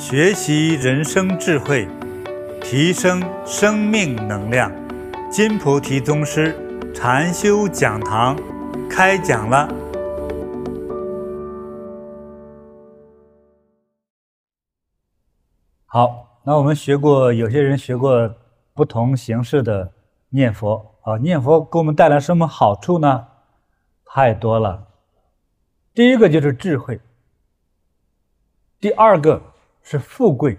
学习人生智慧，提升生命能量。金菩提宗师禅修讲堂开讲了。好，那我们学过，有些人学过不同形式的念佛啊，念佛给我们带来什么好处呢？太多了。第一个就是智慧，第二个。是富贵，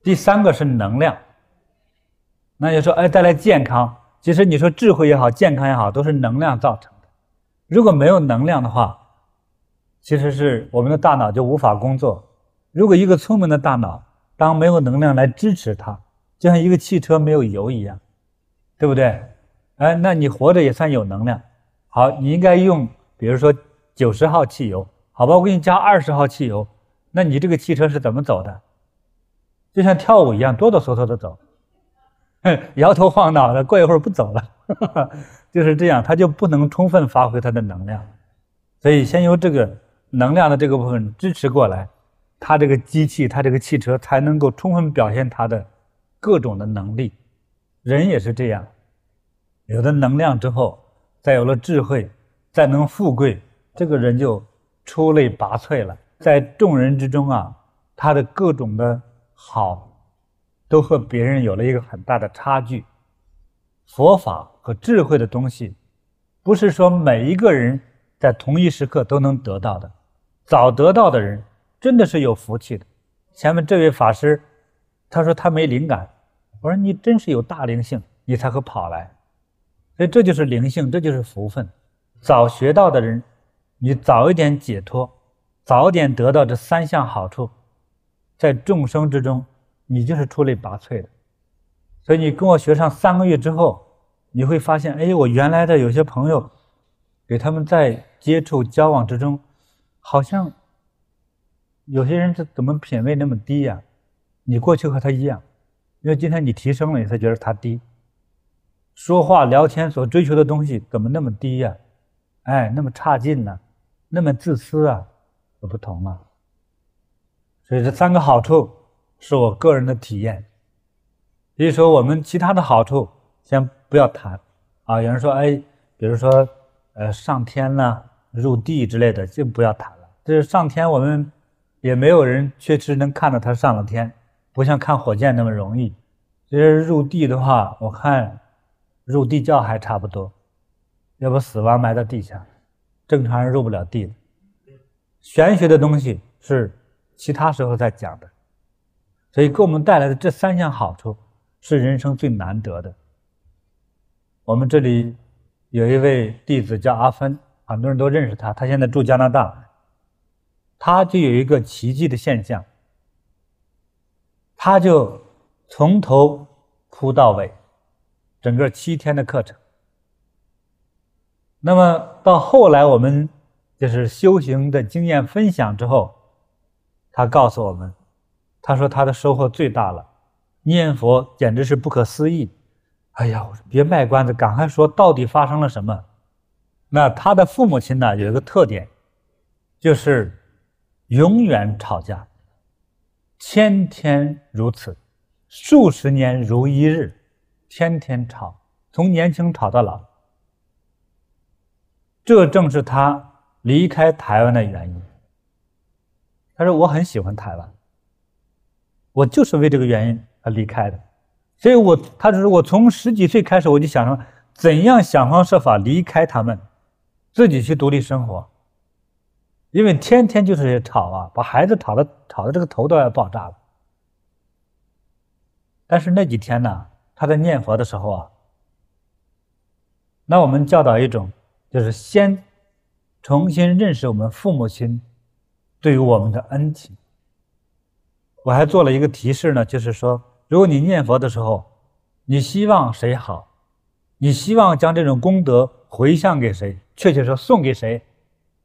第三个是能量。那就说，哎，带来健康。其实你说智慧也好，健康也好，都是能量造成的。如果没有能量的话，其实是我们的大脑就无法工作。如果一个聪明的大脑，当没有能量来支持它，就像一个汽车没有油一样，对不对？哎，那你活着也算有能量。好，你应该用，比如说九十号汽油，好吧，我给你加二十号汽油。那你这个汽车是怎么走的？就像跳舞一样，哆哆嗦嗦的走，摇头晃脑的，过一会儿不走了，就是这样，它就不能充分发挥它的能量。所以先由这个能量的这个部分支持过来，它这个机器，它这个汽车才能够充分表现它的各种的能力。人也是这样，有了能量之后，再有了智慧，再能富贵，这个人就出类拔萃了。在众人之中啊，他的各种的好，都和别人有了一个很大的差距。佛法和智慧的东西，不是说每一个人在同一时刻都能得到的。早得到的人，真的是有福气的。前面这位法师，他说他没灵感，我说你真是有大灵性，你才会跑来。所以这就是灵性，这就是福分。早学到的人，你早一点解脱。早点得到这三项好处，在众生之中，你就是出类拔萃的。所以你跟我学上三个月之后，你会发现，哎，我原来的有些朋友，给他们在接触交往之中，好像有些人是怎么品位那么低呀？你过去和他一样，因为今天你提升了，你才觉得他低。说话聊天所追求的东西怎么那么低呀？哎，那么差劲呢？那么自私啊？不同了，所以这三个好处是我个人的体验。比如说，我们其他的好处先不要谈啊。有人说，哎，比如说，呃，上天呐，入地之类的，就不要谈了。就是上天，我们也没有人确实能看到他上了天，不像看火箭那么容易。其实入地的话，我看入地窖还差不多，要不死亡埋在地下，正常人入不了地的。玄学的东西是其他时候再讲的，所以给我们带来的这三项好处是人生最难得的。我们这里有一位弟子叫阿芬，很多人都认识他，他现在住加拿大。他就有一个奇迹的现象，他就从头铺到尾，整个七天的课程。那么到后来我们。就是修行的经验分享之后，他告诉我们，他说他的收获最大了，念佛简直是不可思议。哎呀，别卖关子，赶快说到底发生了什么？那他的父母亲呢，有一个特点，就是永远吵架，天天如此，数十年如一日，天天吵，从年轻吵到老。这正是他。离开台湾的原因，他说：“我很喜欢台湾，我就是为这个原因而离开的。所以我，他说我从十几岁开始，我就想说，怎样想方设法离开他们，自己去独立生活。因为天天就是吵啊，把孩子吵的吵的这个头都要爆炸了。但是那几天呢，他在念佛的时候啊，那我们教导一种，就是先。”重新认识我们父母亲对于我们的恩情。我还做了一个提示呢，就是说，如果你念佛的时候，你希望谁好，你希望将这种功德回向给谁，确切说送给谁，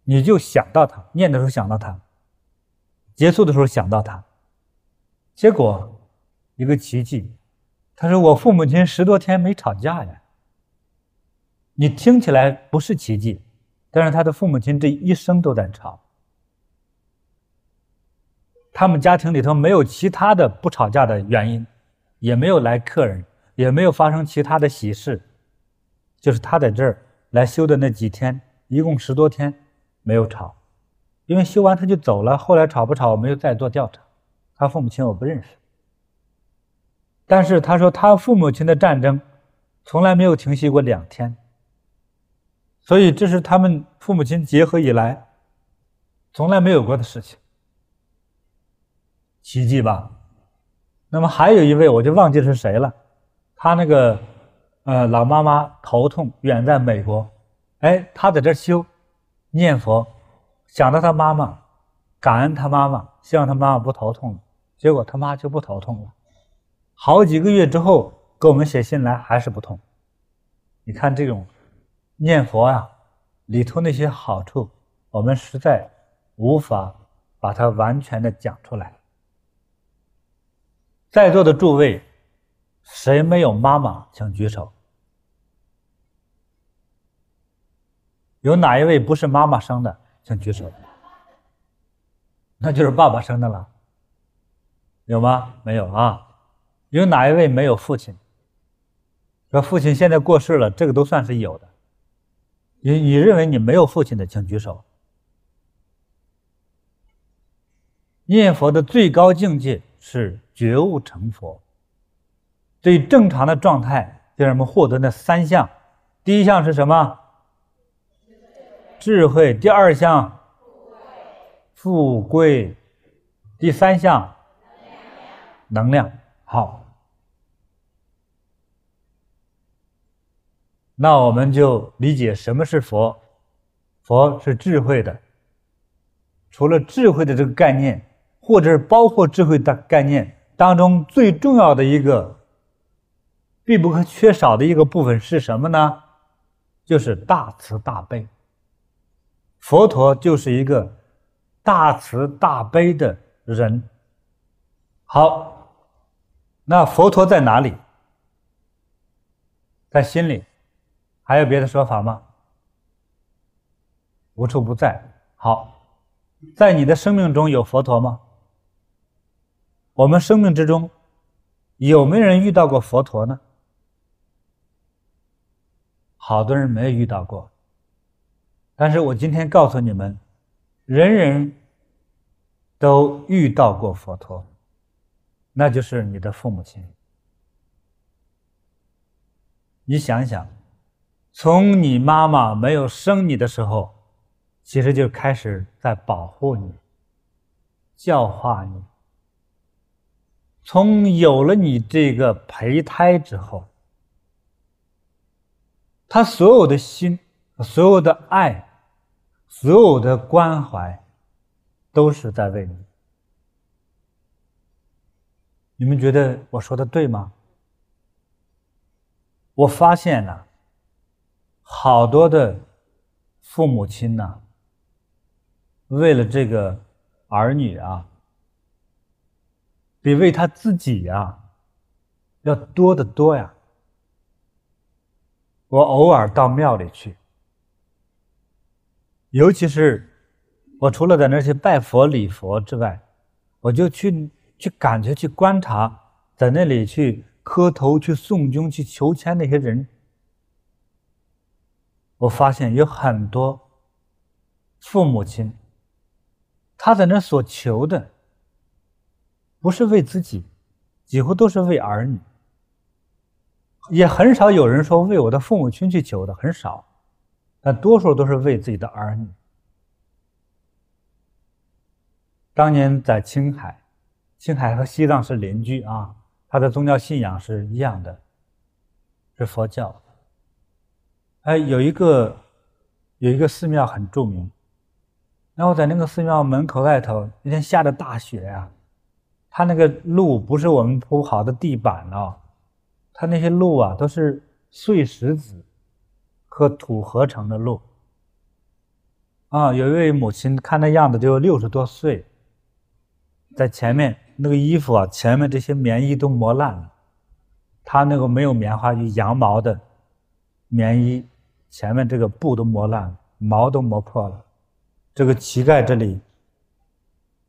你就想到他，念的时候想到他，结束的时候想到他。结果一个奇迹，他说我父母亲十多天没吵架呀。你听起来不是奇迹。但是他的父母亲这一生都在吵，他们家庭里头没有其他的不吵架的原因，也没有来客人，也没有发生其他的喜事，就是他在这儿来修的那几天，一共十多天没有吵，因为修完他就走了。后来吵不吵，我没有再做调查。他父母亲我不认识，但是他说他父母亲的战争从来没有停息过两天，所以这是他们父母亲结合以来从来没有过的事情。奇迹吧，那么还有一位，我就忘记是谁了。他那个，呃，老妈妈头痛，远在美国，哎，他在这修，念佛，想到他妈妈，感恩他妈妈，希望他妈妈不头痛了。结果他妈就不头痛了，好几个月之后给我们写信来，还是不痛。你看这种念佛啊，里头那些好处，我们实在无法把它完全的讲出来。在座的诸位，谁没有妈妈？请举手。有哪一位不是妈妈生的？请举手。那就是爸爸生的了。有吗？没有啊。有哪一位没有父亲？说父亲现在过世了，这个都算是有的。你你认为你没有父亲的，请举手。念佛的最高境界是。觉悟成佛，最正常的状态就是我们获得那三项。第一项是什么？智慧。第二项，富贵。第三项，能量。好，那我们就理解什么是佛。佛是智慧的。除了智慧的这个概念，或者是包括智慧的概念。当中最重要的一个必不可缺少的一个部分是什么呢？就是大慈大悲。佛陀就是一个大慈大悲的人。好，那佛陀在哪里？在心里。还有别的说法吗？无处不在。好，在你的生命中有佛陀吗？我们生命之中有没有人遇到过佛陀呢？好多人没有遇到过。但是我今天告诉你们，人人都遇到过佛陀，那就是你的父母亲。你想想，从你妈妈没有生你的时候，其实就开始在保护你、教化你。从有了你这个胚胎之后，他所有的心、所有的爱、所有的关怀，都是在为你。你们觉得我说的对吗？我发现了，好多的父母亲呐，为了这个儿女啊。比为他自己呀要多得多呀！我偶尔到庙里去，尤其是我除了在那些拜佛礼佛之外，我就去去感觉去观察，在那里去磕头去诵经去求签那些人，我发现有很多父母亲，他在那所求的。不是为自己，几乎都是为儿女。也很少有人说为我的父母亲去求的，很少，但多数都是为自己的儿女。当年在青海，青海和西藏是邻居啊，他的宗教信仰是一样的，是佛教。哎，有一个有一个寺庙很著名，然后在那个寺庙门口外头，那天下着大雪呀。他那个路不是我们铺好的地板哦，他那些路啊都是碎石子和土合成的路。啊，有一位母亲看那样子就六十多岁，在前面那个衣服啊，前面这些棉衣都磨烂了，他那个没有棉花，就羊毛的棉衣，前面这个布都磨烂了，毛都磨破了，这个膝盖这里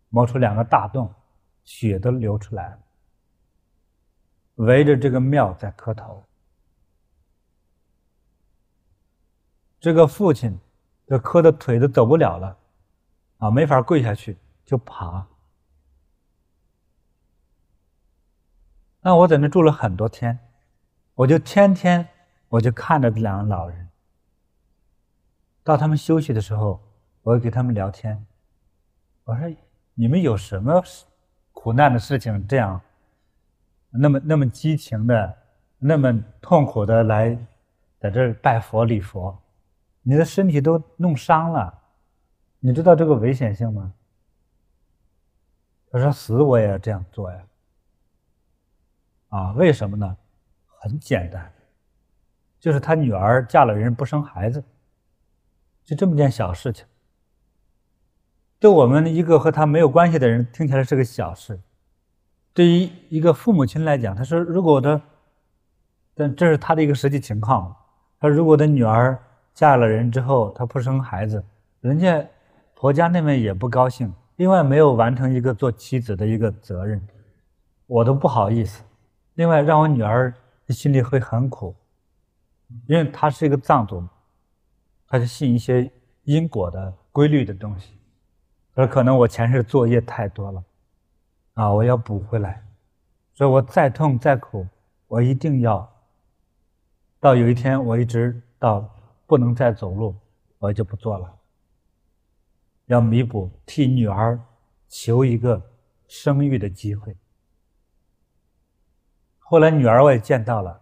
磨出两个大洞。血都流出来了，围着这个庙在磕头。这个父亲，这磕的腿都走不了了，啊，没法跪下去，就爬。那我在那住了很多天，我就天天我就看着这两个老人。到他们休息的时候，我给他们聊天。我说：“你们有什么苦难的事情，这样那么那么激情的，那么痛苦的来在这儿拜佛礼佛？”你的身体都弄伤了，你知道这个危险性吗？他说：“死我也要这样做呀。”啊，为什么呢？很简单，就是他女儿嫁了人不生孩子，就这么件小事情。对我们一个和他没有关系的人听起来是个小事，对于一个父母亲来讲，他说：“如果我的……”但这是他的一个实际情况。他说：“如果我的女儿……”嫁了人之后，她不生孩子，人家婆家那边也不高兴。另外，没有完成一个做妻子的一个责任，我都不好意思。另外，让我女儿心里会很苦，因为他是一个藏族，他就信一些因果的规律的东西。而可能我前世作业太多了，啊，我要补回来。所以我再痛再苦，我一定要到有一天，我一直到。不能再走路，我就不做了。要弥补，替女儿求一个生育的机会。后来女儿我也见到了，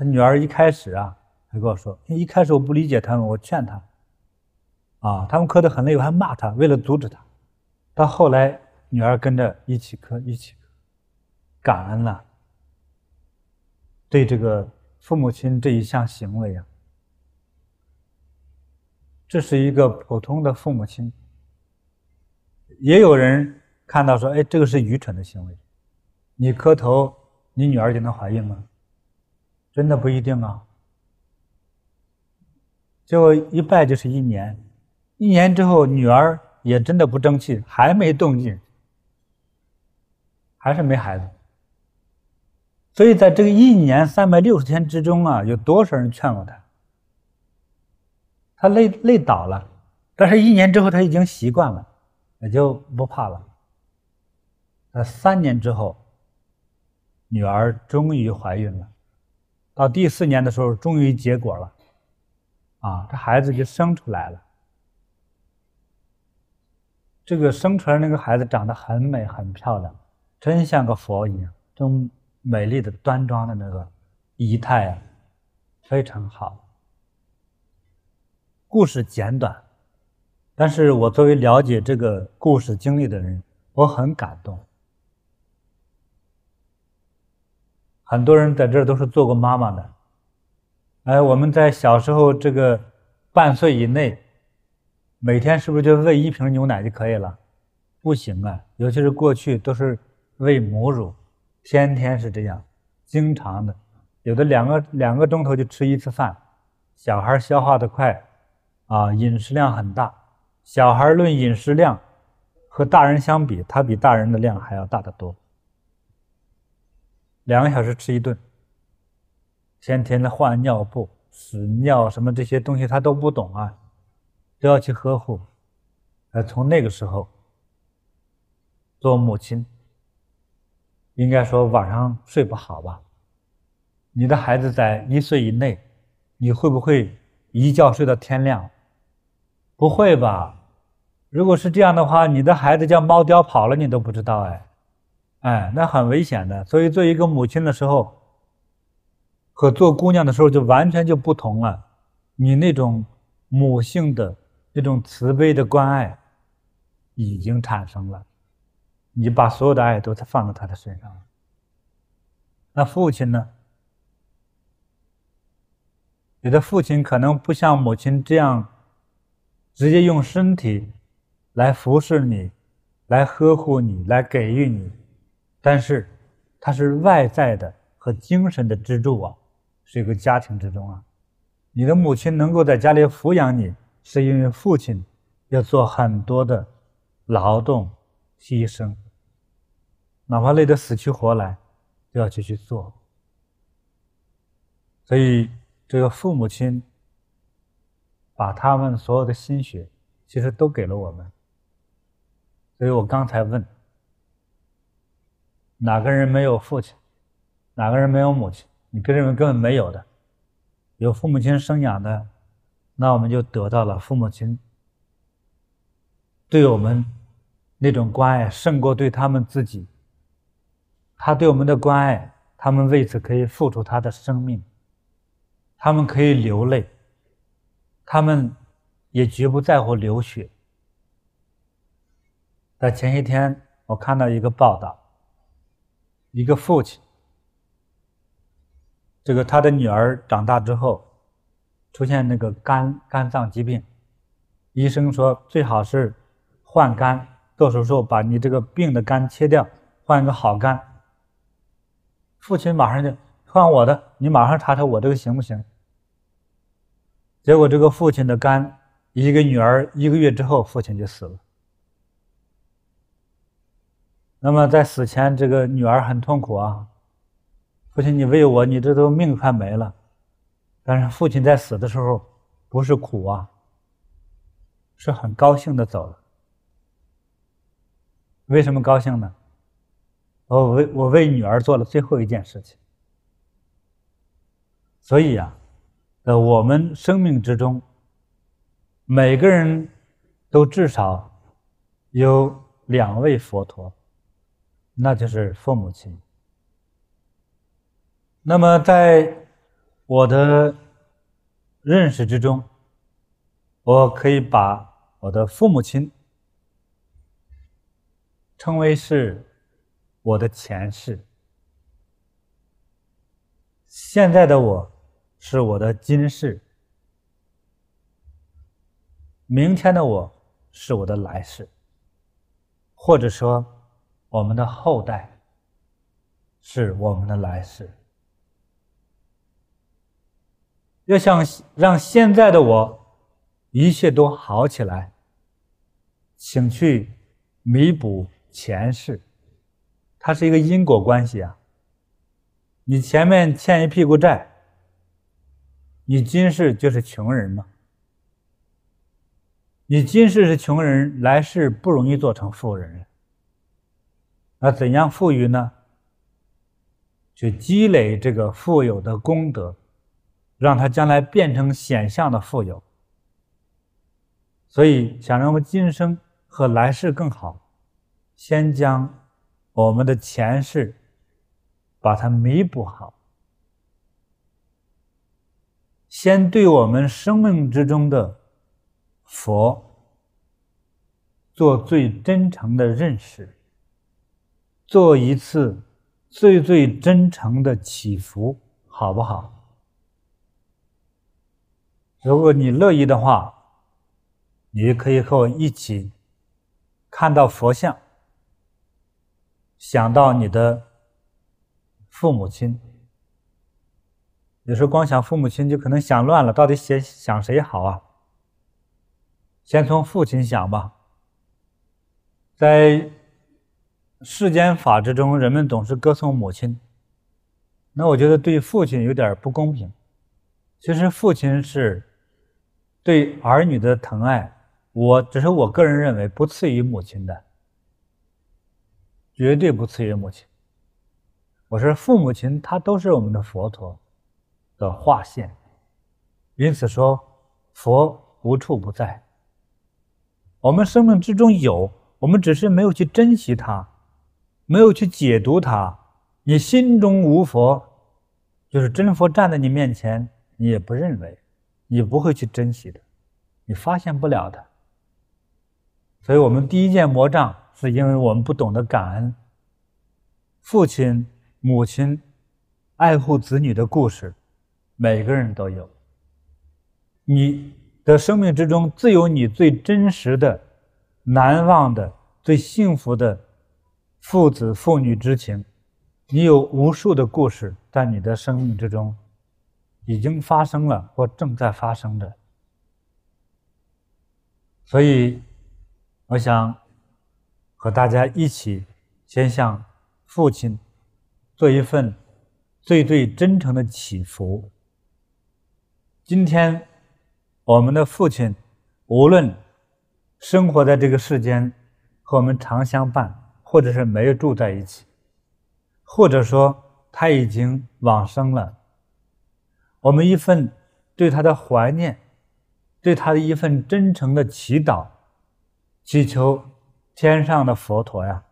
他女儿一开始啊，他跟我说，一开始我不理解他们，我劝他，啊，他们磕得很累，我还骂他，为了阻止他。到后来，女儿跟着一起磕，一起磕，感恩了，对这个父母亲这一项行为啊。这是一个普通的父母亲，也有人看到说：“哎，这个是愚蠢的行为，你磕头，你女儿就能怀孕吗？”真的不一定啊。结果一拜就是一年，一年之后女儿也真的不争气，还没动静，还是没孩子。所以在这个一年三百六十天之中啊，有多少人劝过他？他累累倒了，但是一年之后他已经习惯了，也就不怕了。那三年之后，女儿终于怀孕了，到第四年的时候，终于结果了，啊，这孩子就生出来了。这个生出来那个孩子长得很美很漂亮，真像个佛一样，这种美丽的端庄的那个仪态啊，非常好。故事简短，但是我作为了解这个故事经历的人，我很感动。很多人在这都是做过妈妈的，哎，我们在小时候这个半岁以内，每天是不是就喂一瓶牛奶就可以了？不行啊，尤其是过去都是喂母乳，天天是这样，经常的，有的两个两个钟头就吃一次饭，小孩消化的快。啊，饮食量很大，小孩论饮食量和大人相比，他比大人的量还要大得多。两个小时吃一顿，天天的换尿布、屎尿什么这些东西他都不懂啊，都要去呵护。呃，从那个时候，做母亲，应该说晚上睡不好吧？你的孩子在一岁以内，你会不会一觉睡到天亮？不会吧？如果是这样的话，你的孩子叫猫叼跑了，你都不知道哎，哎，那很危险的。所以做一个母亲的时候，和做姑娘的时候就完全就不同了。你那种母性的那种慈悲的关爱已经产生了，你把所有的爱都放在他的身上了。那父亲呢？你的父亲可能不像母亲这样。直接用身体来服侍你，来呵护你，来给予你，但是他是外在的和精神的支柱啊，是一个家庭之中啊。你的母亲能够在家里抚养你，是因为父亲要做很多的劳动、牺牲，哪怕累得死去活来，都要继续做。所以，这个父母亲把他们所有的心血，其实都给了我们。所以我刚才问，哪个人没有父亲？哪个人没有母亲？你个人根本没有的。有父母亲生养的，那我们就得到了父母亲对我们那种关爱，胜过对他们自己。他对我们的关爱，他们为此可以付出他的生命。他们可以流泪，他们也绝不在乎流血。在前些天，我看到一个报道，一个父亲，这个他的女儿长大之后，出现那个肝肝脏疾病，医生说最好是换肝，做手术把你这个病的肝切掉，换一个好肝。父亲马上就换我的，你马上查查我这个行不行？结果，这个父亲的肝，一个女儿一个月之后，父亲就死了。那么在死前，这个女儿很痛苦啊，父亲，你为我，你这都命快没了。但是父亲在死的时候，不是苦啊，是很高兴的走了。为什么高兴呢？我为我为女儿做了最后一件事情。所以呀。呃，我们生命之中，每个人都至少有两位佛陀，那就是父母亲。那么，在我的认识之中，我可以把我的父母亲称为是我的前世，现在的我。是我的今世，明天的我是我的来世，或者说，我们的后代是我们的来世。要想让现在的我一切都好起来，请去弥补前世，它是一个因果关系啊。你前面欠一屁股债。你今世就是穷人吗？你今世是穷人，来世不容易做成富人。那怎样富裕呢？去积累这个富有的功德，让他将来变成显相的富有。所以，想让我们今生和来世更好，先将我们的前世把它弥补好。先对我们生命之中的佛做最真诚的认识，做一次最最真诚的祈福，好不好？如果你乐意的话，你可以和我一起看到佛像，想到你的父母亲。有时候光想父母亲就可能想乱了，到底先想谁好啊？先从父亲想吧。在世间法之中，人们总是歌颂母亲，那我觉得对父亲有点不公平。其实父亲是对儿女的疼爱，我只是我个人认为不次于母亲的，绝对不次于母亲。我说父母亲，他都是我们的佛陀。的化现，因此说佛无处不在。我们生命之中有，我们只是没有去珍惜它，没有去解读它。你心中无佛，就是真佛站在你面前，你也不认为，你不会去珍惜的，你发现不了的。所以我们第一件魔障，是因为我们不懂得感恩。父亲、母亲爱护子女的故事。每个人都有，你的生命之中自有你最真实的、难忘的、最幸福的父子父女之情。你有无数的故事在你的生命之中已经发生了或正在发生着。所以，我想和大家一起先向父亲做一份最最真诚的祈福。今天，我们的父亲无论生活在这个世间，和我们常相伴，或者是没有住在一起，或者说他已经往生了，我们一份对他的怀念，对他的一份真诚的祈祷，祈求天上的佛陀呀。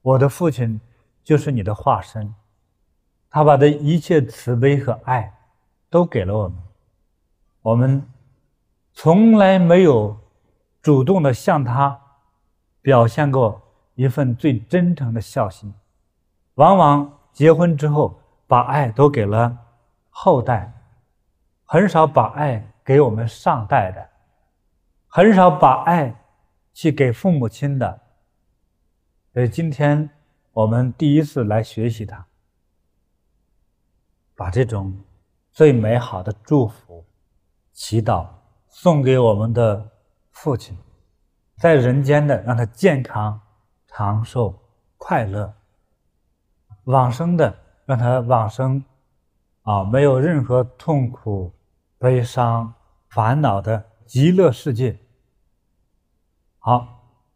我的父亲就是你的化身，他把这一切慈悲和爱都给了我们，我们从来没有主动的向他表现过一份最真诚的孝心，往往结婚之后把爱都给了后代，很少把爱给我们上代的，很少把爱去给父母亲的。所以今天我们第一次来学习它，把这种最美好的祝福、祈祷送给我们的父亲，在人间的让他健康、长寿、快乐；往生的让他往生，啊，没有任何痛苦、悲伤、烦恼的极乐世界。好，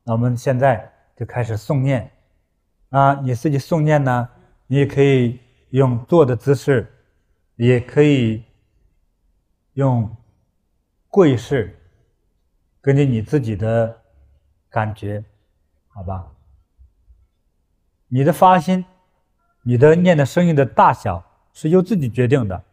那我们现在。就开始诵念，啊，你自己诵念呢，你也可以用坐的姿势，也可以用跪式，根据你自己的感觉，好吧？你的发心，你的念的声音的大小是由自己决定的。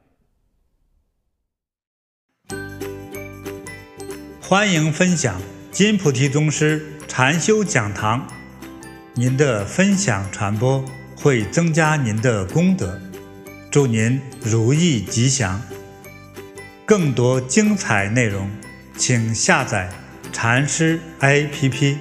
欢迎分享金菩提宗师禅修讲堂。您的分享传播会增加您的功德，祝您如意吉祥。更多精彩内容，请下载禅师 APP。